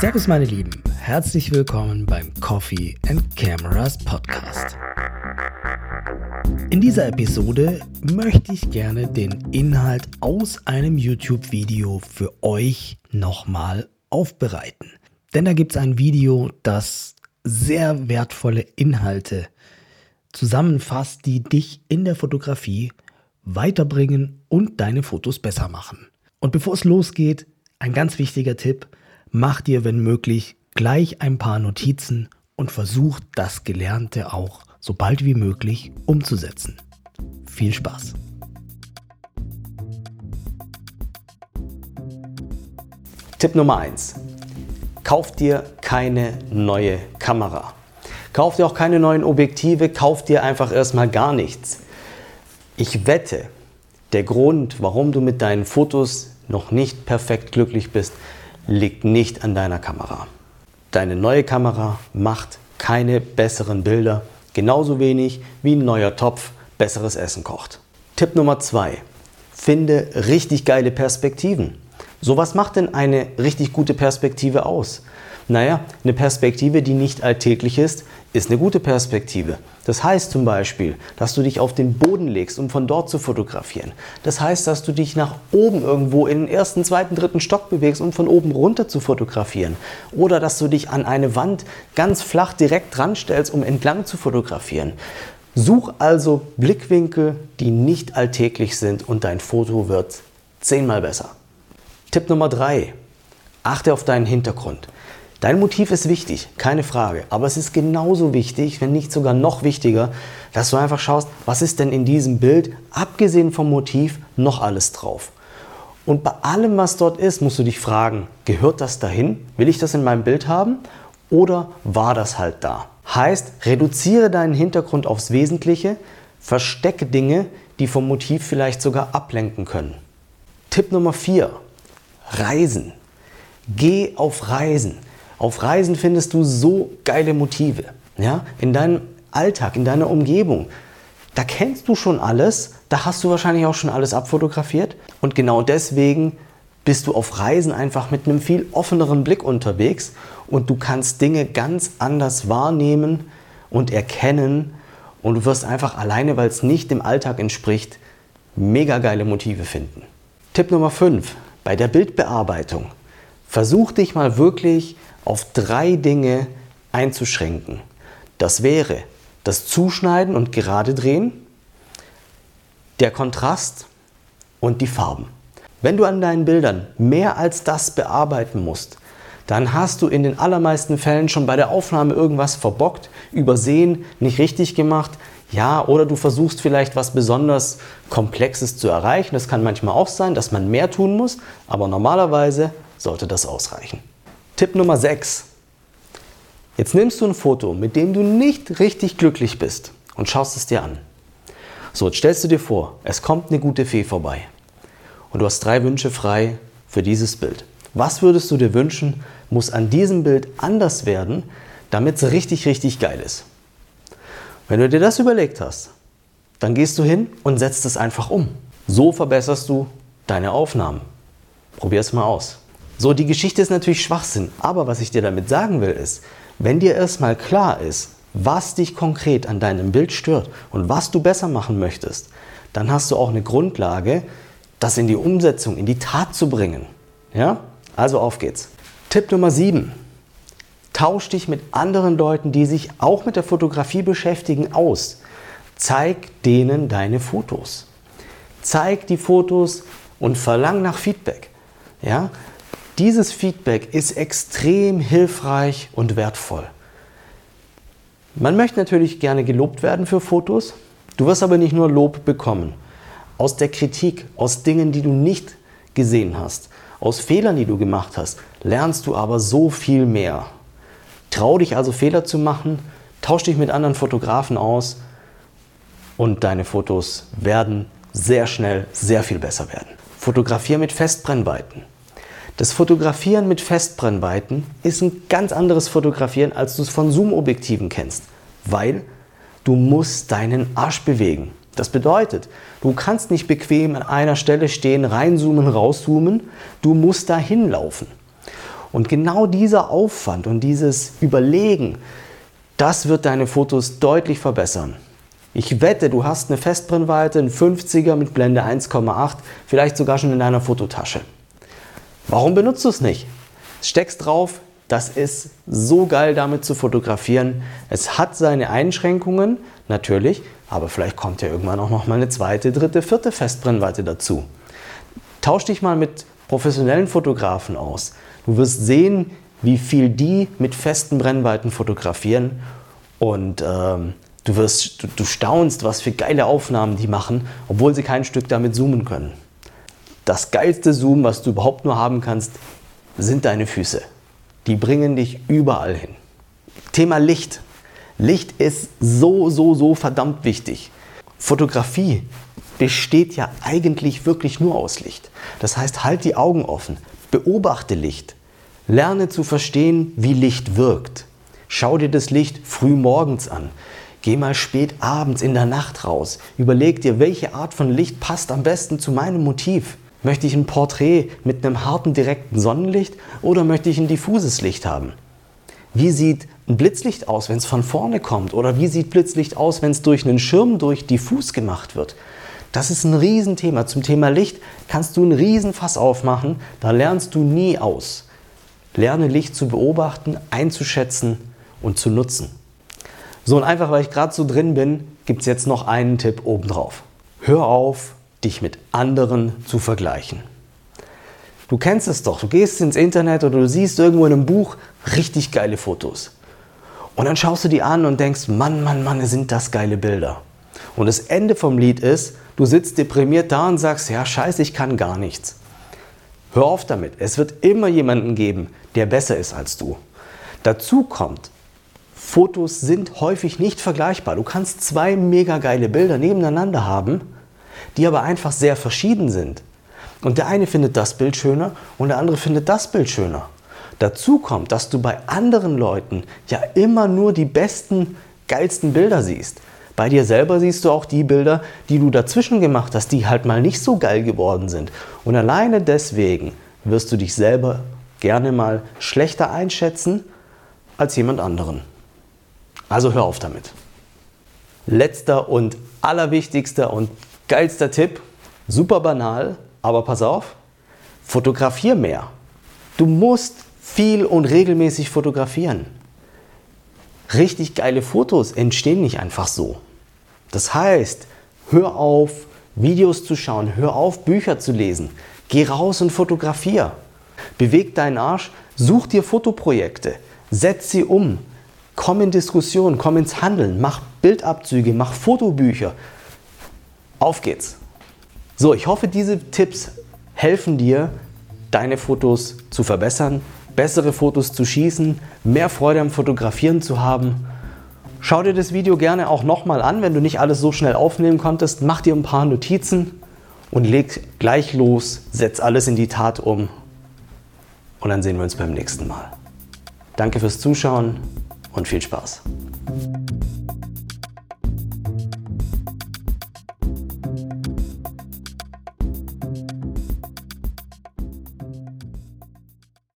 Servus meine Lieben, herzlich willkommen beim Coffee and Cameras Podcast. In dieser Episode möchte ich gerne den Inhalt aus einem YouTube-Video für euch nochmal aufbereiten. Denn da gibt es ein Video, das sehr wertvolle Inhalte zusammenfasst, die dich in der Fotografie weiterbringen und deine Fotos besser machen. Und bevor es losgeht, ein ganz wichtiger Tipp, mach dir, wenn möglich, gleich ein paar Notizen und versuch das Gelernte auch so bald wie möglich umzusetzen. Viel Spaß! Tipp Nummer 1. Kauf dir keine neue Kamera. Kauf dir auch keine neuen Objektive, kauf dir einfach erstmal gar nichts. Ich wette, der Grund, warum du mit deinen Fotos noch nicht perfekt glücklich bist, liegt nicht an deiner Kamera. Deine neue Kamera macht keine besseren Bilder, genauso wenig wie ein neuer Topf besseres Essen kocht. Tipp Nummer 2. Finde richtig geile Perspektiven. So was macht denn eine richtig gute Perspektive aus? Naja, eine Perspektive, die nicht alltäglich ist, ist eine gute Perspektive. Das heißt zum Beispiel, dass du dich auf den Boden legst, um von dort zu fotografieren. Das heißt, dass du dich nach oben irgendwo in den ersten, zweiten, dritten Stock bewegst, um von oben runter zu fotografieren. Oder dass du dich an eine Wand ganz flach direkt dran stellst, um entlang zu fotografieren. Such also Blickwinkel, die nicht alltäglich sind und dein Foto wird zehnmal besser. Tipp Nummer drei: Achte auf deinen Hintergrund. Dein Motiv ist wichtig, keine Frage. Aber es ist genauso wichtig, wenn nicht sogar noch wichtiger, dass du einfach schaust, was ist denn in diesem Bild, abgesehen vom Motiv, noch alles drauf. Und bei allem, was dort ist, musst du dich fragen, gehört das dahin? Will ich das in meinem Bild haben? Oder war das halt da? Heißt, reduziere deinen Hintergrund aufs Wesentliche, verstecke Dinge, die vom Motiv vielleicht sogar ablenken können. Tipp Nummer 4. Reisen. Geh auf Reisen. Auf Reisen findest du so geile Motive. Ja? In deinem Alltag, in deiner Umgebung. Da kennst du schon alles, da hast du wahrscheinlich auch schon alles abfotografiert. Und genau deswegen bist du auf Reisen einfach mit einem viel offeneren Blick unterwegs und du kannst Dinge ganz anders wahrnehmen und erkennen und du wirst einfach alleine, weil es nicht dem Alltag entspricht, mega geile Motive finden. Tipp Nummer 5. Bei der Bildbearbeitung. Versuch dich mal wirklich auf drei Dinge einzuschränken. Das wäre das Zuschneiden und Gerade drehen, der Kontrast und die Farben. Wenn du an deinen Bildern mehr als das bearbeiten musst, dann hast du in den allermeisten Fällen schon bei der Aufnahme irgendwas verbockt, übersehen, nicht richtig gemacht. Ja, oder du versuchst vielleicht was besonders Komplexes zu erreichen. Das kann manchmal auch sein, dass man mehr tun muss, aber normalerweise sollte das ausreichen. Tipp Nummer 6. Jetzt nimmst du ein Foto, mit dem du nicht richtig glücklich bist und schaust es dir an. So, jetzt stellst du dir vor, es kommt eine gute Fee vorbei und du hast drei Wünsche frei für dieses Bild. Was würdest du dir wünschen, muss an diesem Bild anders werden, damit es richtig, richtig geil ist? Wenn du dir das überlegt hast, dann gehst du hin und setzt es einfach um. So verbesserst du deine Aufnahmen. Probier es mal aus. So, die Geschichte ist natürlich Schwachsinn, aber was ich dir damit sagen will, ist, wenn dir erstmal klar ist, was dich konkret an deinem Bild stört und was du besser machen möchtest, dann hast du auch eine Grundlage, das in die Umsetzung, in die Tat zu bringen. Ja? Also auf geht's. Tipp Nummer 7. Tausch dich mit anderen Leuten, die sich auch mit der Fotografie beschäftigen, aus. Zeig denen deine Fotos. Zeig die Fotos und verlang nach Feedback. Ja? Dieses Feedback ist extrem hilfreich und wertvoll. Man möchte natürlich gerne gelobt werden für Fotos, du wirst aber nicht nur Lob bekommen. Aus der Kritik, aus Dingen, die du nicht gesehen hast, aus Fehlern, die du gemacht hast, lernst du aber so viel mehr. Trau dich also Fehler zu machen, tausch dich mit anderen Fotografen aus und deine Fotos werden sehr schnell sehr viel besser werden. Fotografier mit Festbrennweiten. Das Fotografieren mit Festbrennweiten ist ein ganz anderes Fotografieren, als du es von Zoom-Objektiven kennst, weil du musst deinen Arsch bewegen. Das bedeutet, du kannst nicht bequem an einer Stelle stehen, reinzoomen, rauszoomen, du musst da hinlaufen. Und genau dieser Aufwand und dieses Überlegen, das wird deine Fotos deutlich verbessern. Ich wette, du hast eine Festbrennweite, einen 50er mit Blende 1,8, vielleicht sogar schon in deiner Fototasche. Warum benutzt du es nicht? Steckst drauf, das ist so geil damit zu fotografieren. Es hat seine Einschränkungen, natürlich, aber vielleicht kommt ja irgendwann auch noch mal eine zweite, dritte, vierte Festbrennweite dazu. Tausch dich mal mit professionellen Fotografen aus. Du wirst sehen, wie viel die mit festen Brennweiten fotografieren und ähm, Du, wirst, du, du staunst, was für geile Aufnahmen die machen, obwohl sie kein Stück damit zoomen können. Das geilste Zoom, was du überhaupt nur haben kannst, sind deine Füße. Die bringen dich überall hin. Thema Licht. Licht ist so, so, so verdammt wichtig. Fotografie besteht ja eigentlich wirklich nur aus Licht. Das heißt, halt die Augen offen, beobachte Licht, lerne zu verstehen, wie Licht wirkt. Schau dir das Licht früh morgens an. Geh mal spät abends in der Nacht raus. Überleg dir, welche Art von Licht passt am besten zu meinem Motiv. Möchte ich ein Porträt mit einem harten, direkten Sonnenlicht oder möchte ich ein diffuses Licht haben? Wie sieht ein Blitzlicht aus, wenn es von vorne kommt? Oder wie sieht Blitzlicht aus, wenn es durch einen Schirm durch diffus gemacht wird? Das ist ein Riesenthema. Zum Thema Licht kannst du einen Riesenfass aufmachen. Da lernst du nie aus. Lerne Licht zu beobachten, einzuschätzen und zu nutzen. So, und einfach weil ich gerade so drin bin, gibt es jetzt noch einen Tipp obendrauf. Hör auf, dich mit anderen zu vergleichen. Du kennst es doch, du gehst ins Internet oder du siehst irgendwo in einem Buch richtig geile Fotos. Und dann schaust du die an und denkst, Mann, Mann, Mann, sind das geile Bilder. Und das Ende vom Lied ist, du sitzt deprimiert da und sagst, ja, scheiße, ich kann gar nichts. Hör auf damit. Es wird immer jemanden geben, der besser ist als du. Dazu kommt, Fotos sind häufig nicht vergleichbar. Du kannst zwei mega geile Bilder nebeneinander haben, die aber einfach sehr verschieden sind. Und der eine findet das Bild schöner und der andere findet das Bild schöner. Dazu kommt, dass du bei anderen Leuten ja immer nur die besten, geilsten Bilder siehst. Bei dir selber siehst du auch die Bilder, die du dazwischen gemacht hast, die halt mal nicht so geil geworden sind. Und alleine deswegen wirst du dich selber gerne mal schlechter einschätzen als jemand anderen. Also hör auf damit. Letzter und allerwichtigster und geilster Tipp, super banal, aber pass auf, fotografier mehr. Du musst viel und regelmäßig fotografieren. Richtig geile Fotos entstehen nicht einfach so. Das heißt, hör auf, Videos zu schauen, hör auf, Bücher zu lesen. Geh raus und fotografier. Beweg deinen Arsch, such dir Fotoprojekte, setz sie um, Komm in Diskussion, komm ins Handeln, mach Bildabzüge, mach Fotobücher. Auf geht's. So, ich hoffe, diese Tipps helfen dir, deine Fotos zu verbessern, bessere Fotos zu schießen, mehr Freude am Fotografieren zu haben. Schau dir das Video gerne auch nochmal an, wenn du nicht alles so schnell aufnehmen konntest. Mach dir ein paar Notizen und leg gleich los, setz alles in die Tat um. Und dann sehen wir uns beim nächsten Mal. Danke fürs Zuschauen und viel Spaß.